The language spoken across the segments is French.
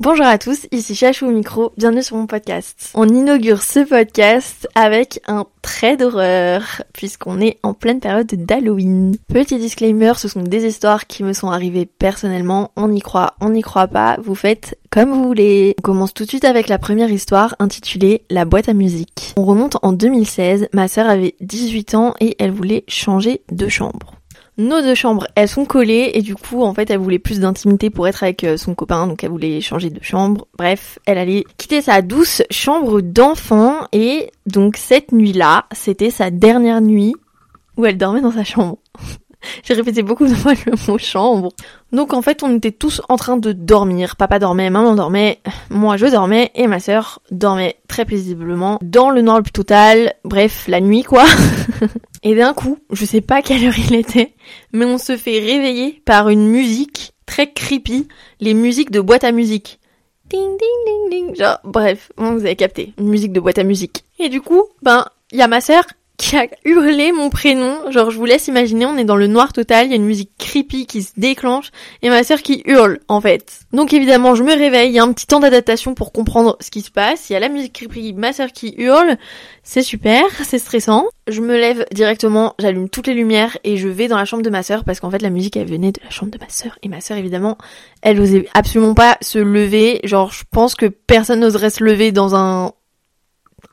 Bonjour à tous, ici Chachou au micro, bienvenue sur mon podcast. On inaugure ce podcast avec un trait d'horreur, puisqu'on est en pleine période d'Halloween. Petit disclaimer, ce sont des histoires qui me sont arrivées personnellement, on y croit, on n'y croit pas, vous faites comme vous voulez. On commence tout de suite avec la première histoire intitulée La boîte à musique. On remonte en 2016, ma sœur avait 18 ans et elle voulait changer de chambre nos deux chambres, elles sont collées et du coup, en fait, elle voulait plus d'intimité pour être avec euh, son copain, donc elle voulait changer de chambre. Bref, elle allait quitter sa douce chambre d'enfant et donc cette nuit-là, c'était sa dernière nuit où elle dormait dans sa chambre. J'ai répété beaucoup de fois le mot chambre. Donc en fait, on était tous en train de dormir. Papa dormait, maman dormait, moi je dormais et ma sœur dormait très paisiblement dans le noir le plus total. Bref, la nuit quoi. Et d'un coup, je sais pas quelle heure il était, mais on se fait réveiller par une musique très creepy, les musiques de boîte à musique. Ding ding ding ding. Genre, bref, vous avez capté, musique de boîte à musique. Et du coup, ben, il y a ma sœur qui a hurlé mon prénom. Genre, je vous laisse imaginer, on est dans le noir total, il y a une musique creepy qui se déclenche, et ma sœur qui hurle, en fait. Donc évidemment, je me réveille, il y a un petit temps d'adaptation pour comprendre ce qui se passe. Il y a la musique creepy, ma sœur qui hurle, c'est super, c'est stressant. Je me lève directement, j'allume toutes les lumières, et je vais dans la chambre de ma sœur, parce qu'en fait, la musique, elle venait de la chambre de ma sœur. Et ma sœur, évidemment, elle osait absolument pas se lever. Genre, je pense que personne n'oserait se lever dans un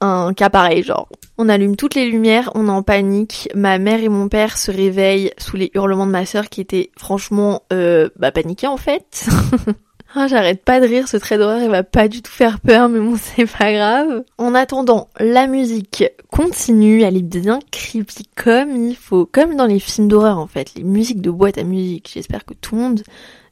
un cas pareil, genre. On allume toutes les lumières, on est en panique. Ma mère et mon père se réveillent sous les hurlements de ma sœur qui était franchement euh, bah paniquée en fait. Ah, j'arrête pas de rire, ce trait d'horreur il va pas du tout faire peur, mais bon c'est pas grave. En attendant, la musique continue, elle est bien creepy comme il faut, comme dans les films d'horreur en fait, les musiques de boîte à musique. J'espère que tout le monde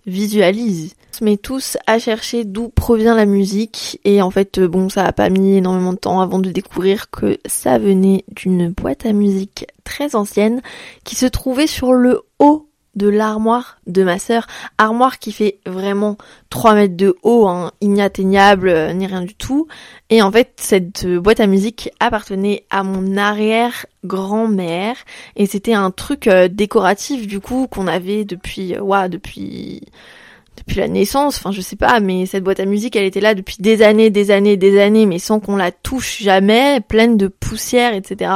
visualise. Met tous à chercher d'où provient la musique. Et en fait bon ça a pas mis énormément de temps avant de découvrir que ça venait d'une boîte à musique très ancienne qui se trouvait sur le haut de l'armoire de ma sœur, armoire qui fait vraiment 3 mètres de haut, hein, inatteignable, euh, ni rien du tout. Et en fait, cette boîte à musique appartenait à mon arrière-grand-mère, et c'était un truc euh, décoratif du coup qu'on avait depuis, euh, depuis depuis la naissance, enfin je sais pas, mais cette boîte à musique elle était là depuis des années, des années, des années, mais sans qu'on la touche jamais, pleine de poussière, etc.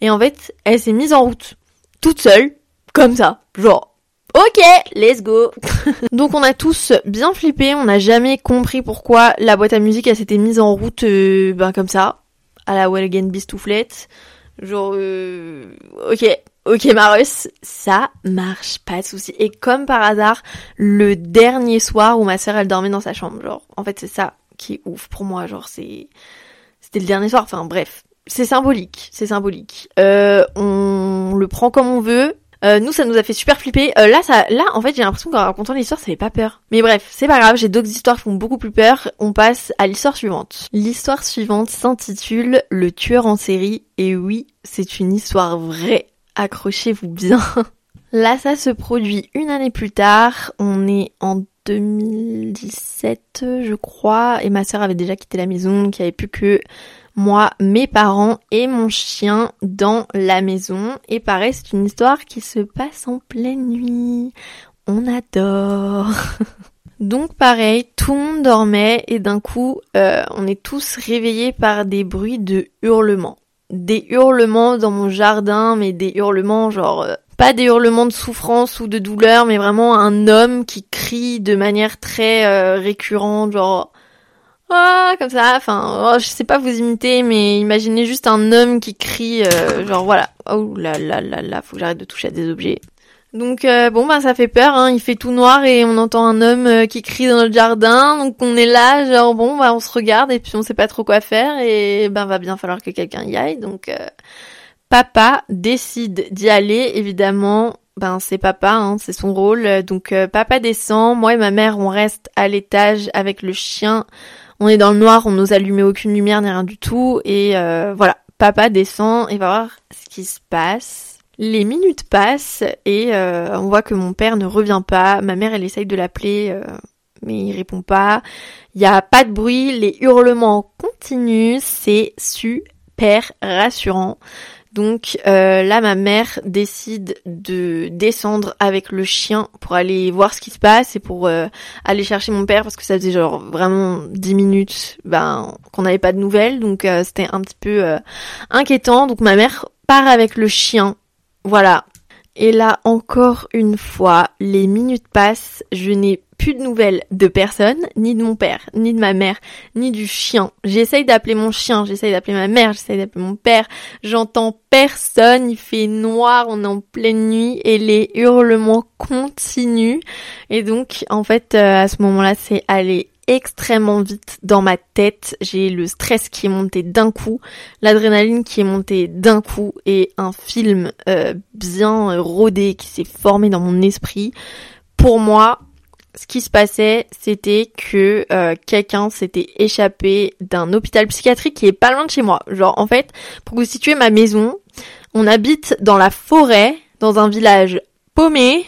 Et en fait, elle s'est mise en route, toute seule, comme ça, genre Ok, let's go. Donc on a tous bien flippé, on n'a jamais compris pourquoi la boîte à musique elle s'était mise en route euh, ben comme ça, à la Well Again Bistouflette. Genre euh, ok, ok Marus, ça marche, pas de souci. Et comme par hasard, le dernier soir où ma sœur elle dormait dans sa chambre, genre en fait c'est ça qui est ouf pour moi, genre c'est c'était le dernier soir, enfin bref. C'est symbolique, c'est symbolique. Euh, on le prend comme on veut, euh, nous, ça nous a fait super flipper. Euh, là, ça, là, en fait, j'ai l'impression qu'en racontant l'histoire, ça fait pas peur. Mais bref, c'est pas grave. J'ai d'autres histoires qui font beaucoup plus peur. On passe à l'histoire suivante. L'histoire suivante s'intitule Le tueur en série. Et oui, c'est une histoire vraie. Accrochez-vous bien. Là, ça se produit une année plus tard. On est en 2017, je crois, et ma sœur avait déjà quitté la maison, donc il n'y avait plus que moi, mes parents et mon chien dans la maison. Et pareil, c'est une histoire qui se passe en pleine nuit. On adore. Donc pareil, tout le monde dormait et d'un coup, euh, on est tous réveillés par des bruits de hurlements. Des hurlements dans mon jardin, mais des hurlements genre... Euh, pas des hurlements de souffrance ou de douleur, mais vraiment un homme qui crie de manière très euh, récurrente, genre comme ça, enfin, oh, je sais pas vous imiter, mais imaginez juste un homme qui crie, euh, genre voilà, oh là là là là, faut que j'arrête de toucher à des objets. Donc euh, bon bah ça fait peur, hein. il fait tout noir et on entend un homme euh, qui crie dans notre jardin, donc on est là, genre bon bah on se regarde et puis on sait pas trop quoi faire et ben va bien falloir que quelqu'un y aille, donc papa décide d'y aller, évidemment, ben c'est papa, hein, c'est son rôle, donc papa descend, moi et ma mère on reste à l'étage avec le chien on est dans le noir, on n'ose allumer aucune lumière ni rien du tout. Et euh, voilà, papa descend et va voir ce qui se passe. Les minutes passent et euh, on voit que mon père ne revient pas. Ma mère, elle essaye de l'appeler, euh, mais il répond pas. Il n'y a pas de bruit, les hurlements continuent, c'est super rassurant. Donc euh, là, ma mère décide de descendre avec le chien pour aller voir ce qui se passe et pour euh, aller chercher mon père parce que ça faisait genre vraiment 10 minutes ben, qu'on n'avait pas de nouvelles. Donc euh, c'était un petit peu inquiétant. Donc ma mère part avec le chien. Voilà. Et là, encore une fois, les minutes passent, je n'ai plus de nouvelles de personne, ni de mon père, ni de ma mère, ni du chien. J'essaye d'appeler mon chien, j'essaye d'appeler ma mère, j'essaye d'appeler mon père. J'entends personne, il fait noir, on est en pleine nuit et les hurlements continuent. Et donc, en fait, euh, à ce moment-là, c'est aller extrêmement vite dans ma tête. J'ai le stress qui est monté d'un coup, l'adrénaline qui est montée d'un coup et un film euh, bien rodé qui s'est formé dans mon esprit. Pour moi, ce qui se passait, c'était que euh, quelqu'un s'était échappé d'un hôpital psychiatrique qui est pas loin de chez moi. Genre, en fait, pour vous situer ma maison, on habite dans la forêt, dans un village paumé,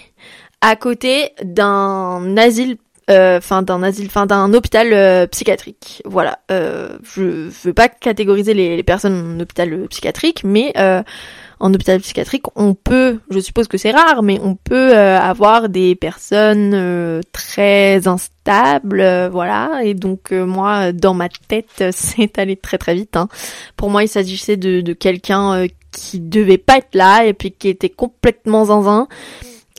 à côté d'un asile, euh, enfin d'un asile, enfin d'un hôpital euh, psychiatrique. Voilà. je veux pas catégoriser les, personnes en hôpital psychiatrique, mais en hôpital psychiatrique, on peut, je suppose que c'est rare, mais on peut euh, avoir des personnes euh, très instables, euh, voilà. Et donc moi, dans ma tête, c'est allé très très vite. Hein. Pour moi, il s'agissait de, de quelqu'un qui devait pas être là et puis qui était complètement zinzin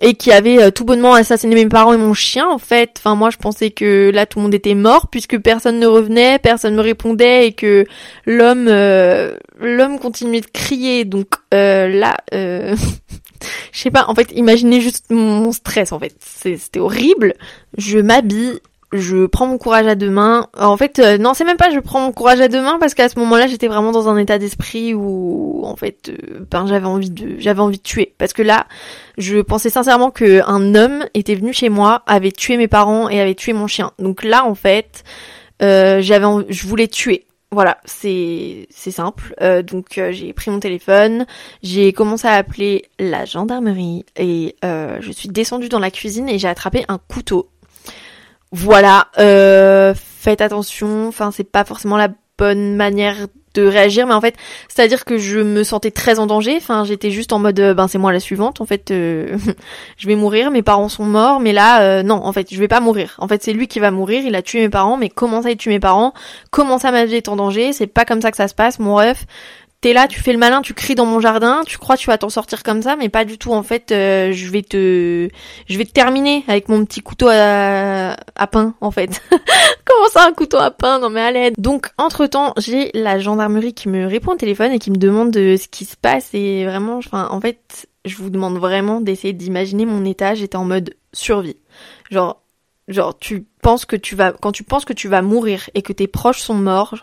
et qui avait euh, tout bonnement assassiné mes parents et mon chien en fait. Enfin moi je pensais que là tout le monde était mort puisque personne ne revenait, personne me répondait et que l'homme euh, l'homme continuait de crier. Donc euh, là je sais pas en fait imaginez juste mon stress en fait. C'était horrible. Je m'habille je prends mon courage à deux mains. En fait, euh, non, c'est même pas je prends mon courage à deux mains parce qu'à ce moment-là, j'étais vraiment dans un état d'esprit où, en fait, euh, ben j'avais envie de, j'avais envie de tuer. Parce que là, je pensais sincèrement que un homme était venu chez moi, avait tué mes parents et avait tué mon chien. Donc là, en fait, euh, j'avais, je voulais tuer. Voilà, c'est c'est simple. donc j'ai pris mon téléphone, j'ai commencé à appeler la gendarmerie et je suis descendue dans la cuisine et j'ai attrapé un couteau voilà, euh, faites attention. Enfin, c'est pas forcément la bonne manière de réagir, mais en fait, c'est-à-dire que je me sentais très en danger. Enfin, j'étais juste en mode, euh, ben c'est moi la suivante. En fait, euh, je vais mourir. Mes parents sont morts, mais là, euh, non. En fait, je vais pas mourir. En fait, c'est lui qui va mourir. Il a tué mes parents, mais comment ça, il tue mes parents? Comment ça, ma vie est en danger? C'est pas comme ça que ça se passe, mon ref t'es là, tu fais le malin, tu cries dans mon jardin, tu crois que tu vas t'en sortir comme ça, mais pas du tout. En fait, euh, je vais te, je vais te terminer avec mon petit couteau à, pain, en fait. Comment ça, un couteau à pain Non mais à l'aide. Donc, entre temps, j'ai la gendarmerie qui me répond au téléphone et qui me demande de ce qui se passe et vraiment, enfin, en fait, je vous demande vraiment d'essayer d'imaginer mon état. J'étais en mode survie. Genre, Genre, tu penses que tu vas, quand tu penses que tu vas mourir et que tes proches sont morts,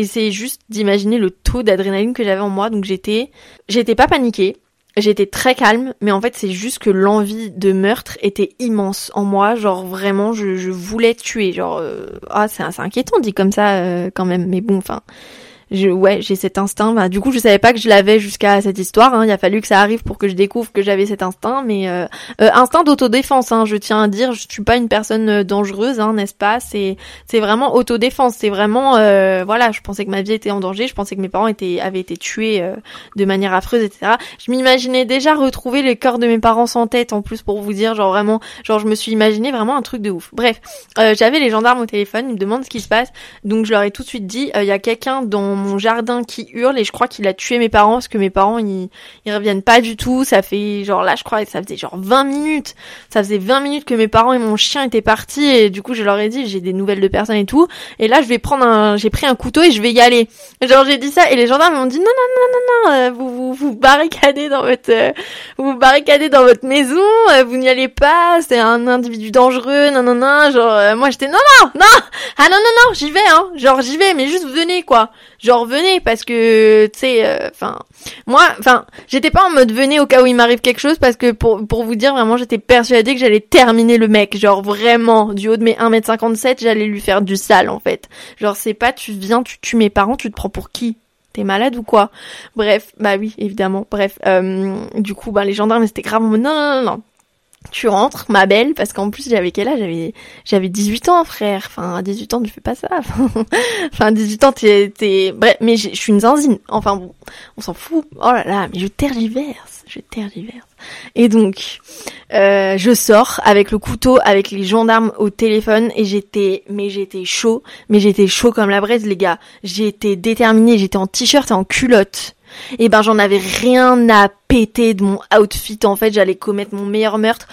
c'est juste d'imaginer le taux d'adrénaline que j'avais en moi. Donc j'étais, j'étais pas paniquée, j'étais très calme, mais en fait c'est juste que l'envie de meurtre était immense en moi. Genre vraiment, je, je voulais tuer. Genre, euh, ah c'est inquiétant dit comme ça euh, quand même, mais bon, enfin ouais, j'ai cet instinct. Bah, du coup, je savais pas que je l'avais jusqu'à cette histoire. Hein. Il a fallu que ça arrive pour que je découvre que j'avais cet instinct. Mais euh, euh, instinct d'autodéfense, hein, je tiens à dire. Je suis pas une personne euh, dangereuse, hein, n'est-ce pas? C'est c'est vraiment autodéfense. C'est vraiment voilà. Je pensais que ma vie était en danger. Je pensais que mes parents étaient avaient été tués de manière affreuse, etc. Je m'imaginais déjà retrouver les corps de mes parents sans tête. En plus, pour vous dire, genre vraiment, genre je me suis imaginé vraiment un truc de ouf. Bref, j'avais les gendarmes au téléphone. Ils me demandent ce qui se passe. Donc je leur ai tout de suite dit, il y a quelqu'un dans mon jardin qui hurle et je crois qu'il a tué mes parents parce que mes parents ils, ils reviennent pas du tout. Ça fait genre là je crois ça faisait genre 20 minutes. Ça faisait 20 minutes que mes parents et mon chien étaient partis et du coup je leur ai dit j'ai des nouvelles de personnes et tout. Et là je vais prendre un j'ai pris un couteau et je vais y aller. Genre j'ai dit ça et les gendarmes m'ont dit non non non non non euh, vous, vous vous barricadez dans votre euh, vous vous barricadez dans votre maison, euh, vous n'y allez pas, c'est un individu dangereux, non non non, genre moi j'étais non non non ah non non non j'y vais hein, genre j'y vais mais juste venez quoi venez parce que tu sais euh, enfin moi enfin j'étais pas en mode venez au cas où il m'arrive quelque chose parce que pour pour vous dire vraiment j'étais persuadée que j'allais terminer le mec genre vraiment du haut de mes 1m57 j'allais lui faire du sale en fait genre c'est pas tu viens tu tues mes parents tu te prends pour qui? T'es malade ou quoi? Bref, bah oui, évidemment. Bref, euh, du coup, bah les gendarmes, c'était grave. Non, non, non, non. Tu rentres, ma belle, parce qu'en plus j'avais quel âge? J'avais j'avais 18 ans, frère. Enfin, à 18 ans, tu fais pas ça. enfin, 18 ans, t'es t'es bref, mais je suis une zinzine. Enfin bon, on s'en fout. Oh là là, mais je tergiverse, je tergiverse. Et donc, euh, je sors avec le couteau, avec les gendarmes au téléphone, et j'étais, mais j'étais chaud, mais j'étais chaud comme la braise, les gars. J'étais déterminée, j'étais en t-shirt et en culotte et ben j'en avais rien à péter de mon outfit en fait. J'allais commettre mon meilleur meurtre.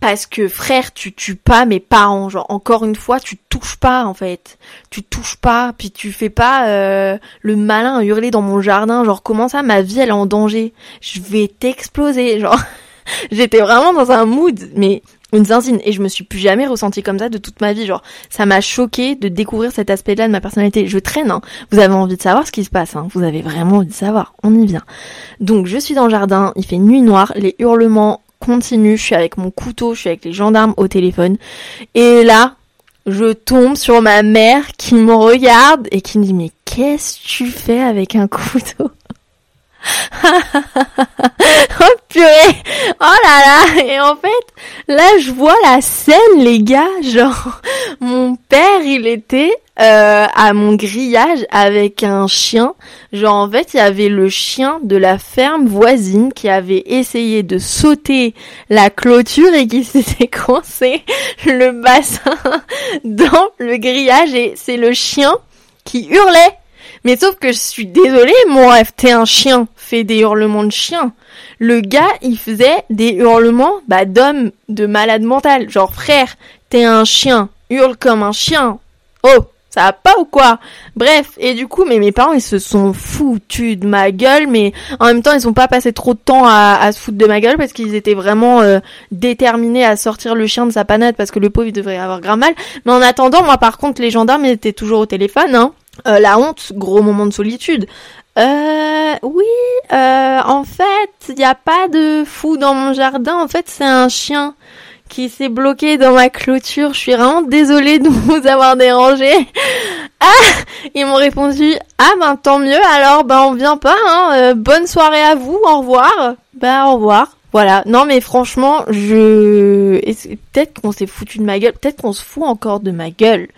Parce que frère tu tues pas mes parents. Genre encore une fois tu touches pas en fait. Tu touches pas puis tu fais pas euh, le malin hurler dans mon jardin. Genre comment ça ma vie elle est en danger? Je vais t'exploser. Genre j'étais vraiment dans un mood mais une zinzine. Et je me suis plus jamais ressentie comme ça de toute ma vie. Genre ça m'a choqué de découvrir cet aspect-là de ma personnalité. Je traîne hein. vous avez envie de savoir ce qui se passe hein. vous avez vraiment envie de savoir. On y vient. Donc je suis dans le jardin. Il fait nuit noire. Les hurlements continuent. Je suis avec mon couteau. Je suis avec les gendarmes au téléphone. Et là je tombe sur ma mère qui me regarde et qui me dit mais qu'est-ce que tu fais avec un couteau? oh purée. Oh là là. Et en fait, là je vois la scène les gars, genre mon père il était euh, à mon grillage avec un chien. Genre en fait il y avait le chien de la ferme voisine qui avait essayé de sauter la clôture et qui s'était coincé le bassin dans le grillage. Et c'est le chien qui hurlait. Mais sauf que je suis désolée, mon rêve, t'es un chien, des hurlements de chien. Le gars, il faisait des hurlements, bah, d'homme, de malade mental. Genre, frère, t'es un chien, hurle comme un chien. Oh, ça va pas ou quoi? Bref, et du coup, mais mes parents, ils se sont foutus de ma gueule, mais en même temps, ils ont pas passé trop de temps à, se foutre de ma gueule parce qu'ils étaient vraiment euh, déterminés à sortir le chien de sa panade parce que le pauvre, il devrait avoir grand mal. Mais en attendant, moi, par contre, les gendarmes, ils étaient toujours au téléphone, hein. Euh, la honte, gros moment de solitude. Euh, oui, euh, en fait, il n'y a pas de fou dans mon jardin. En fait, c'est un chien qui s'est bloqué dans ma clôture. Je suis vraiment désolée de vous avoir dérangé. Ah, ils m'ont répondu ah ben tant mieux. Alors ben on vient pas. Hein. Euh, bonne soirée à vous. Au revoir. Ben au revoir. Voilà. Non mais franchement, je peut-être qu'on s'est foutu de ma gueule. Peut-être qu'on se fout encore de ma gueule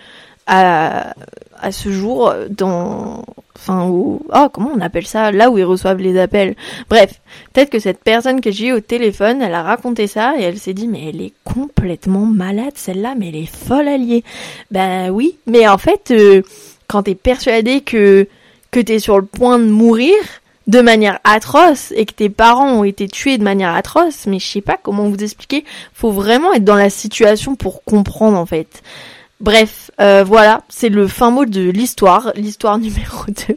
à, à ce jour dans enfin où oh comment on appelle ça? Là où ils reçoivent les appels. Bref peut-être que cette personne que j'ai eu au téléphone elle a raconté ça et elle s'est dit mais elle est complètement malade celle-là mais elle est folle alliée. Ben oui mais en fait euh, quand t'es persuadé que que t'es sur le point de mourir de manière atroce et que tes parents ont été tués de manière atroce mais je sais pas comment vous expliquer. Faut vraiment être dans la situation pour comprendre en fait Bref, euh, voilà, c'est le fin mot de l'histoire. L'histoire numéro 2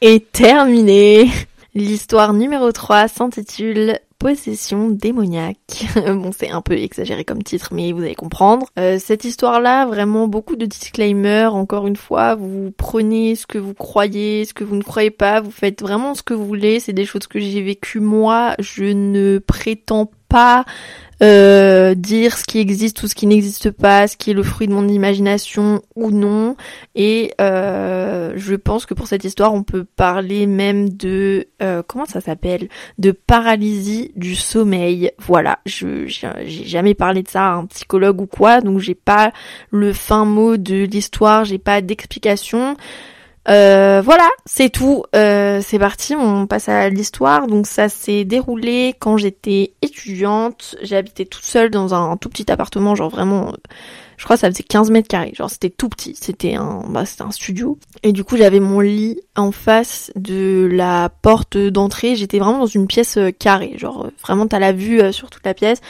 est terminée. L'histoire numéro 3 s'intitule Possession démoniaque. bon, c'est un peu exagéré comme titre, mais vous allez comprendre. Euh, cette histoire-là, vraiment beaucoup de disclaimers. Encore une fois, vous prenez ce que vous croyez, ce que vous ne croyez pas. Vous faites vraiment ce que vous voulez. C'est des choses que j'ai vécues moi. Je ne prétends pas euh, dire ce qui existe ou ce qui n'existe pas, ce qui est le fruit de mon imagination ou non. Et euh, je pense que pour cette histoire, on peut parler même de euh, comment ça s'appelle, de paralysie du sommeil. Voilà, je j'ai jamais parlé de ça à un psychologue ou quoi, donc j'ai pas le fin mot de l'histoire, j'ai pas d'explication. Euh, voilà, c'est tout. Euh, c'est parti, on passe à l'histoire. Donc ça s'est déroulé quand j'étais étudiante. J'habitais toute seule dans un tout petit appartement, genre vraiment, je crois que ça faisait 15 mètres carrés. Genre c'était tout petit, c'était un, bah, c'était un studio. Et du coup j'avais mon lit en face de la porte d'entrée. J'étais vraiment dans une pièce euh, carrée, genre vraiment t'as la vue sur toute la pièce.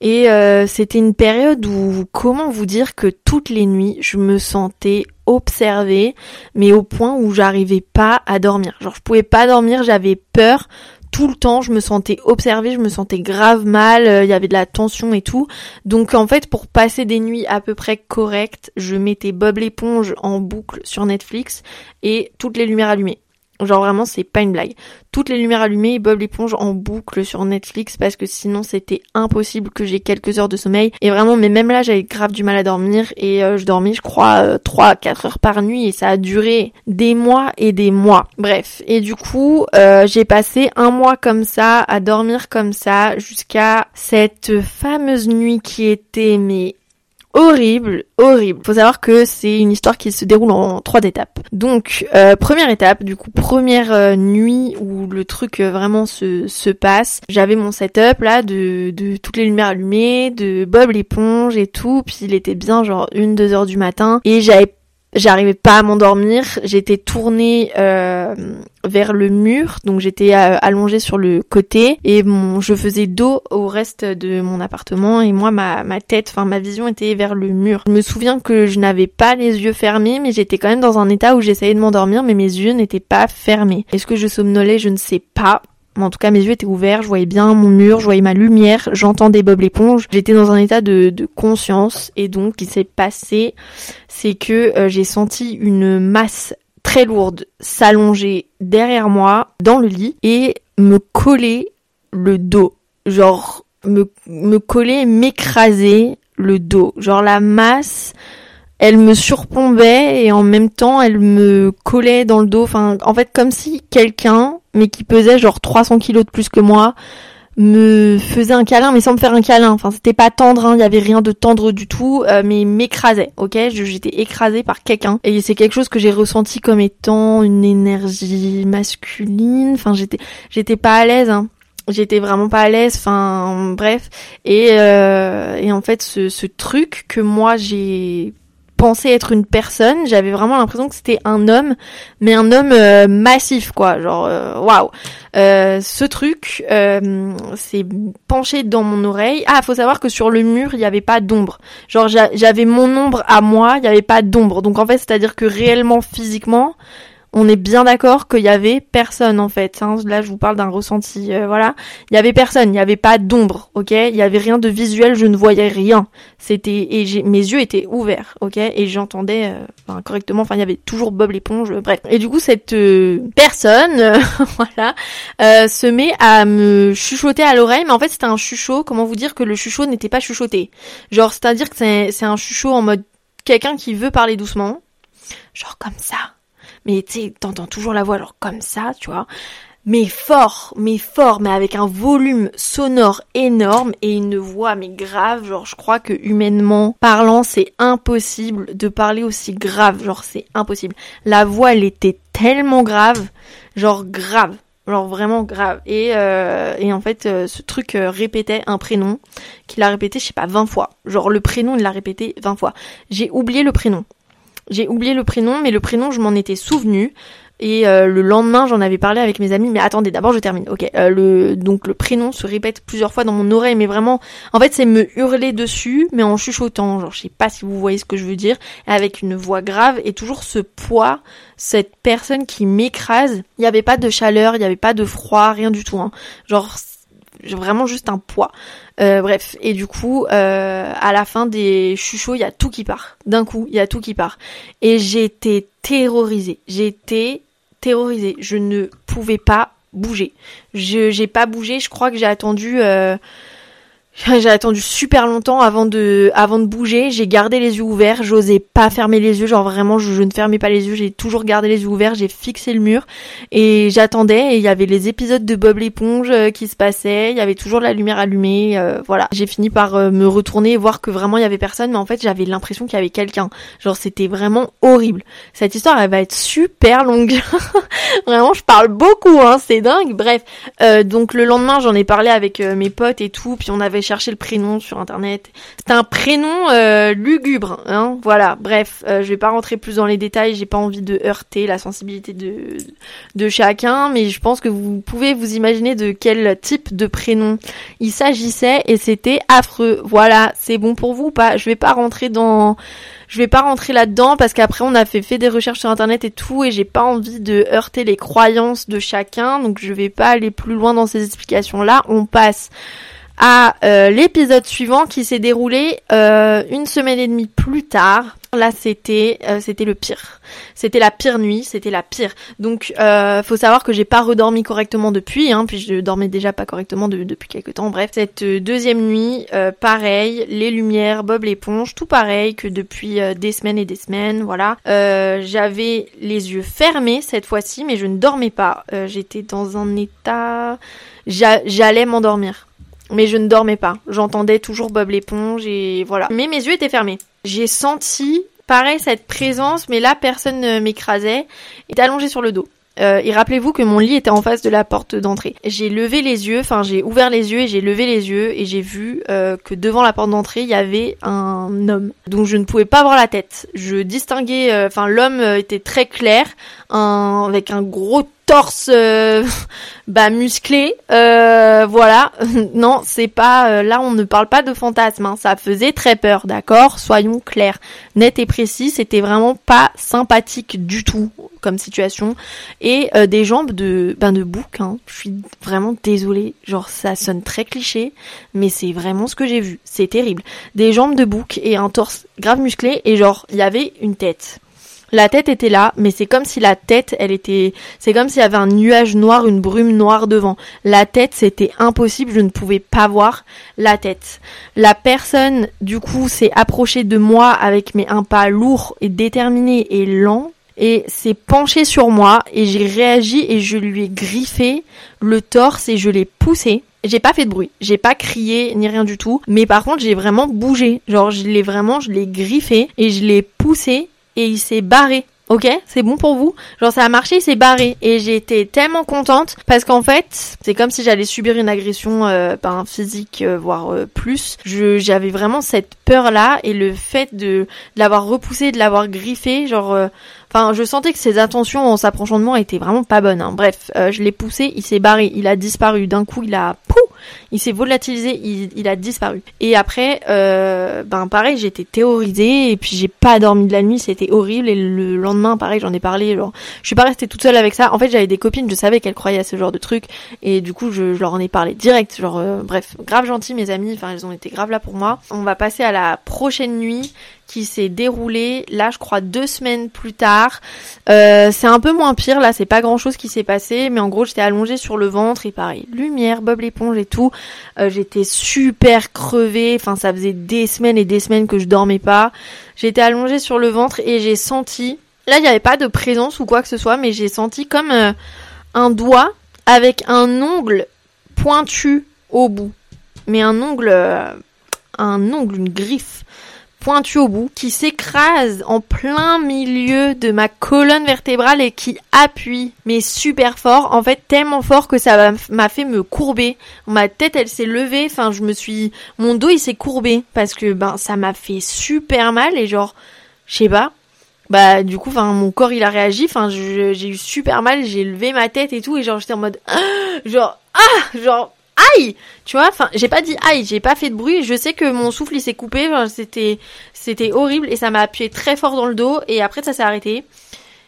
Et c'était une période où, comment vous dire que toutes les nuits, je me sentais observer, mais au point où j'arrivais pas à dormir. Genre je pouvais pas dormir, j'avais peur tout le temps, je me sentais observée, je me sentais grave mal, euh, il y avait de la tension et tout. Donc en fait, pour passer des nuits à peu près correctes, je mettais Bob l'éponge en boucle sur Netflix et toutes les lumières allumées. Genre vraiment, c'est pas une blague. Toutes les lumières allumées, Bob l'éponge en boucle sur Netflix parce que sinon c'était impossible que j'ai quelques heures de sommeil. Et vraiment, mais même là, j'avais grave du mal à dormir et euh, je dormais, je crois, 3 euh, 4 heures par nuit et ça a duré des mois et des mois. Bref. Et du coup, euh, j'ai passé un mois comme ça, à dormir comme ça, jusqu'à cette fameuse nuit qui était mais horrible, horrible. Faut savoir que c'est une histoire qui se déroule en trois étapes. Donc, euh, première étape, du coup, première euh, nuit où le truc euh, vraiment se, se passe. J'avais mon setup là de, de toutes les lumières allumées, de Bob l'éponge et tout. Puis il était bien genre une, deux heures du matin. Et j'avais J'arrivais pas à m'endormir, j'étais tournée euh, vers le mur, donc j'étais euh, allongée sur le côté. Et je faisais dos au reste de mon appartement. Et moi ma, ma tête, enfin ma vision était vers le mur. Je me souviens que je n'avais pas les yeux fermés, mais j'étais quand même dans un état où j'essayais de m'endormir, mais mes yeux n'étaient pas fermés. Est-ce que je somnolais? Je ne sais pas en tout cas mes yeux étaient ouverts, je voyais bien mon mur, je voyais ma lumière, j'entendais Bob l'éponge. J'étais dans un état de, conscience et donc ce qui s'est passé, c'est que euh, j'ai senti une masse très lourde s'allonger derrière moi dans le lit et me coller le dos. Genre me, me coller, m'écraser le dos. Genre la masse elle me surplombait et en même temps elle me collait dans le dos. Enfin, en fait, comme si quelqu'un, mais qui pesait genre 300 kilos de plus que moi, me faisait un câlin, mais sans me faire un câlin. Enfin, c'était pas tendre, hein, il y avait rien de tendre du tout, euh, mais m'écrasait, ok? J'étais écrasée par quelqu'un. Et c'est quelque chose que j'ai ressenti comme étant une énergie masculine. Enfin, j'étais, j'étais pas à l'aise, hein j'étais vraiment pas à l'aise enfin bref et euh, et en fait ce, ce truc que moi j'ai pensais être une personne, j'avais vraiment l'impression que c'était un homme, mais un homme euh, massif quoi, genre euh, waouh. Euh, ce truc s'est penché dans mon oreille. Ah, faut savoir que sur le mur, il n'y avait pas d'ombre. Genre j'avais mon ombre à moi, il n'y avait pas d'ombre. Donc en fait, c'est-à-dire que réellement physiquement, on est bien d'accord qu'il y avait personne en fait. Hein. Là, je vous parle d'un ressenti, euh, voilà. Il y avait personne, il n'y avait pas d'ombre, ok? Il y avait rien de visuel, je ne voyais rien. C'était et mes yeux étaient ouverts, ok, et j'entendais euh, correctement. Enfin, il y avait toujours Bob l'éponge, bref. Et du coup, cette euh, personne, voilà, se met à me chuchoter à l'oreille, mais en fait, c'était un chuchot. Comment vous dire que le chuchot n'était pas chuchoté? Genre, c'est-à-dire que c'est un chuchot en mode quelqu'un qui veut parler doucement, genre comme ça mais tu sais, t'entends toujours la voix genre comme ça, tu vois. Mais fort, mais fort, mais avec un volume sonore énorme et une voix mais grave, genre je crois que humainement parlant c'est impossible de parler aussi grave, genre c'est impossible. La voix elle était tellement grave, genre grave, genre vraiment grave. Et, euh, et en fait, euh, ce truc euh, répétait un prénom qu'il a répété, je sais pas, 20 fois. Genre le prénom, il l'a répété 20 fois. J'ai oublié le prénom. J'ai oublié le prénom, mais le prénom, je m'en étais souvenu. Et euh, le lendemain, j'en avais parlé avec mes amis. Mais attendez, d'abord, je termine. Ok. Euh, le donc le prénom se répète plusieurs fois dans mon oreille, mais vraiment, en fait, c'est me hurler dessus, mais en chuchotant. Genre, je sais pas si vous voyez ce que je veux dire, avec une voix grave et toujours ce poids, cette personne qui m'écrase. Il n'y avait pas de chaleur, il n'y avait pas de froid, rien du tout. Hein. Genre, vraiment juste un poids. Euh, bref, et du coup, euh, à la fin des chuchots, il y a tout qui part. D'un coup, il y a tout qui part. Et j'étais terrorisée. J'étais terrorisée. Je ne pouvais pas bouger. Je j'ai pas bougé. Je crois que j'ai attendu. Euh, j'ai attendu super longtemps avant de, avant de bouger. J'ai gardé les yeux ouverts. J'osais pas fermer les yeux. Genre vraiment, je, ne fermais pas les yeux. J'ai toujours gardé les yeux ouverts. J'ai fixé le mur et j'attendais. Et il y avait les épisodes de Bob l'éponge euh, qui se passaient. Il y avait toujours la lumière allumée. Euh, voilà. J'ai fini par euh, me retourner et voir que vraiment il y avait personne. Mais en fait, j'avais l'impression qu'il y avait quelqu'un. Genre c'était vraiment horrible. Cette histoire, elle va être super longue. vraiment, je parle beaucoup. Hein. C'est dingue. Bref. donc le lendemain, j'en ai parlé avec mes potes et tout. Puis on avait chercher le prénom sur internet. C'est un prénom euh, lugubre, hein, voilà. Bref, euh, je vais pas rentrer plus dans les détails, j'ai pas envie de heurter la sensibilité de, de chacun, mais je pense que vous pouvez vous imaginer de quel type de prénom il s'agissait et c'était affreux. Voilà, c'est bon pour vous ou pas? Je vais pas rentrer dans je vais pas rentrer là-dedans parce qu'après on a fait, fait des recherches sur internet et tout et j'ai pas envie de heurter les croyances de chacun donc je vais pas aller plus loin dans ces explications là on passe à euh, l'épisode suivant qui s'est déroulé euh, une semaine et demie plus tard. Là, c'était euh, c'était le pire. C'était la pire nuit, c'était la pire. Donc, euh, faut savoir que j'ai pas redormi correctement depuis, hein, puis je dormais déjà pas correctement depuis quelques temps. Bref, cette deuxième nuit, pareil, les lumières, Bob l'éponge, tout pareil que depuis des semaines et des semaines. Voilà, j'avais les yeux fermés cette fois-ci, mais je ne dormais pas. J'étais dans un état, j'allais m'endormir mais je ne dormais pas. J'entendais toujours Bob l'éponge et voilà. Mais mes yeux étaient fermés. J'ai senti, pareil, cette présence, mais là, personne ne m'écrasait, est allongé sur le dos. Euh, et rappelez-vous que mon lit était en face de la porte d'entrée. J'ai levé les yeux, enfin j'ai ouvert les yeux et j'ai levé les yeux et j'ai vu euh, que devant la porte d'entrée il y avait un homme. Donc je ne pouvais pas voir la tête. Je distinguais, euh, enfin l'homme était très clair, un, avec un gros torse euh, bah musclé euh, voilà. Non c'est pas euh, là on ne parle pas de fantasme hein. ça faisait très peur d'accord? Soyons clairs. Net et précis c'était vraiment pas sympathique du tout comme situation. Et des jambes de ben de bouc hein. je suis vraiment désolée. Genre ça sonne très cliché mais c'est vraiment ce que j'ai vu. C'est terrible. Des jambes de bouc et un torse grave musclé et genre il y avait une tête la tête était là, mais c'est comme si la tête, elle était, c'est comme s'il y avait un nuage noir, une brume noire devant. La tête, c'était impossible, je ne pouvais pas voir la tête. La personne, du coup, s'est approchée de moi avec mes un pas lourd et déterminé et lent et s'est penchée sur moi et j'ai réagi et je lui ai griffé le torse et je l'ai poussé. J'ai pas fait de bruit, j'ai pas crié ni rien du tout, mais par contre j'ai vraiment bougé, genre je l'ai vraiment, je l'ai griffé et je l'ai poussé et il s'est barré. Ok, c'est bon pour vous? Genre ça a marché, il s'est barré et été tellement contente parce qu'en fait c'est comme si j'allais subir une agression euh, ben, physique euh, voire euh, plus. j'avais vraiment cette peur là et le fait de, de l'avoir repoussé, de l'avoir griffé, genre euh, Enfin, je sentais que ses intentions en s'approchant de moi étaient vraiment pas bonnes. Hein. Bref, euh, je l'ai poussé, il s'est barré, il a disparu. D'un coup, il a, pou, il s'est volatilisé, il, a disparu. Et après, euh, ben pareil, j'étais terrorisée et puis j'ai pas dormi de la nuit, c'était horrible. Et le lendemain, pareil, j'en ai parlé. Genre, je suis pas restée toute seule avec ça. En fait, j'avais des copines, je savais qu'elles croyaient à ce genre de truc et du coup, je, leur en ai parlé direct. Genre, euh, bref, grave gentil mes amis. Enfin, elles ont été grave là pour moi. On va passer à la prochaine nuit qui s'est déroulé là je crois deux semaines plus tard. Euh, c'est un peu moins pire là, c'est pas grand chose qui s'est passé, mais en gros j'étais allongée sur le ventre et pareil, lumière, Bob l'éponge et tout. Euh, j'étais super crevée, enfin ça faisait des semaines et des semaines que je dormais pas. J'étais allongée sur le ventre et j'ai senti, là il n'y avait pas de présence ou quoi que ce soit, mais j'ai senti comme euh, un doigt avec un ongle pointu au bout. Mais un ongle, un ongle, une griffe pointu au bout, qui s'écrase en plein milieu de ma colonne vertébrale et qui appuie, mais super fort, en fait tellement fort que ça m'a fait me courber. Ma tête elle s'est levée, enfin je me suis, mon dos il s'est courbé parce que ben ça m'a fait super mal et genre, je sais pas, bah du coup enfin mon corps il a réagi enfin j'ai eu super mal j'ai levé ma tête et tout et genre j'étais en mode genre ah genre aïe! Tu vois enfin j'ai pas dit aïe j'ai pas fait de bruit je sais que mon souffle il s'est coupé c'était horrible et ça m'a appuyé très fort dans le dos et après ça s'est arrêté.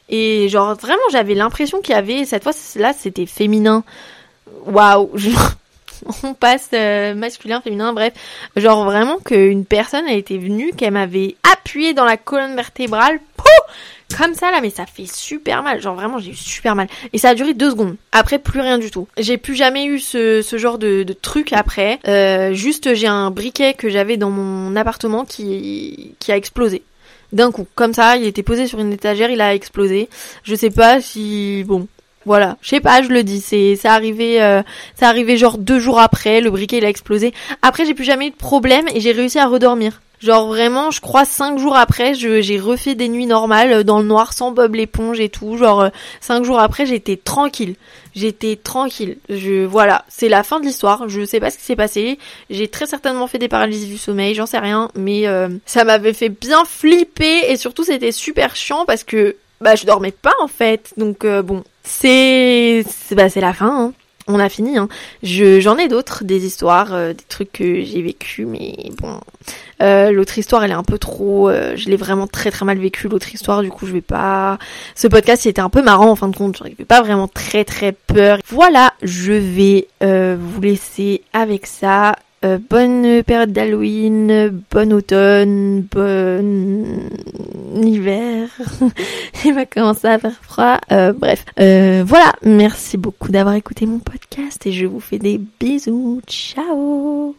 Et genre vraiment j'avais l'impression qu'il y avait cette fois là c'était féminin. Waouh on passe euh, masculin féminin bref. Genre vraiment qu'une personne a été venue qu'elle m'avait appuyé dans la colonne vertébrale Pouh comme ça là, mais ça fait super mal. Genre vraiment, j'ai eu super mal. Et ça a duré deux secondes. Après, plus rien du tout. J'ai plus jamais eu ce, ce genre de, truc après. Euh, juste, j'ai un briquet que j'avais dans mon appartement qui, qui a explosé. D'un coup, comme ça, il était posé sur une étagère, il a explosé. Je sais pas si, bon, voilà, je sais pas, je le dis, c'est c'est arrivé euh, arrivé genre deux jours après, le briquet il a explosé. Après j'ai plus jamais eu de problème et j'ai réussi à redormir. Genre vraiment, je crois cinq jours après, j'ai refait des nuits normales euh, dans le noir sans Bob l'éponge et tout. Genre euh, cinq jours après, j'étais tranquille. J'étais tranquille. Je voilà, c'est la fin de l'histoire. Je sais pas ce qui s'est passé. J'ai très certainement fait des paralysies du sommeil, j'en sais rien, mais euh, ça m'avait fait bien flipper et surtout c'était super chiant parce que bah je dormais pas en fait. Donc bon, c'est bah c'est la fin. Hein on a fini. Hein. Je, j'en ai d'autres, des histoires, euh, des trucs que j'ai vécu, mais bon. Euh, l'autre histoire, elle est un peu trop. Euh, je l'ai vraiment très très mal vécu l'autre histoire. Du coup, je vais pas. Ce podcast, il était un peu marrant en fin de compte. Je n'avais pas vraiment très très peur. Voilà, je vais vous laisser avec ça. Euh, bonne période d'Halloween, bon automne, bon hiver. Il va commencer à faire froid. Euh, bref, euh, voilà. Merci beaucoup d'avoir écouté mon podcast et je vous fais des bisous. Ciao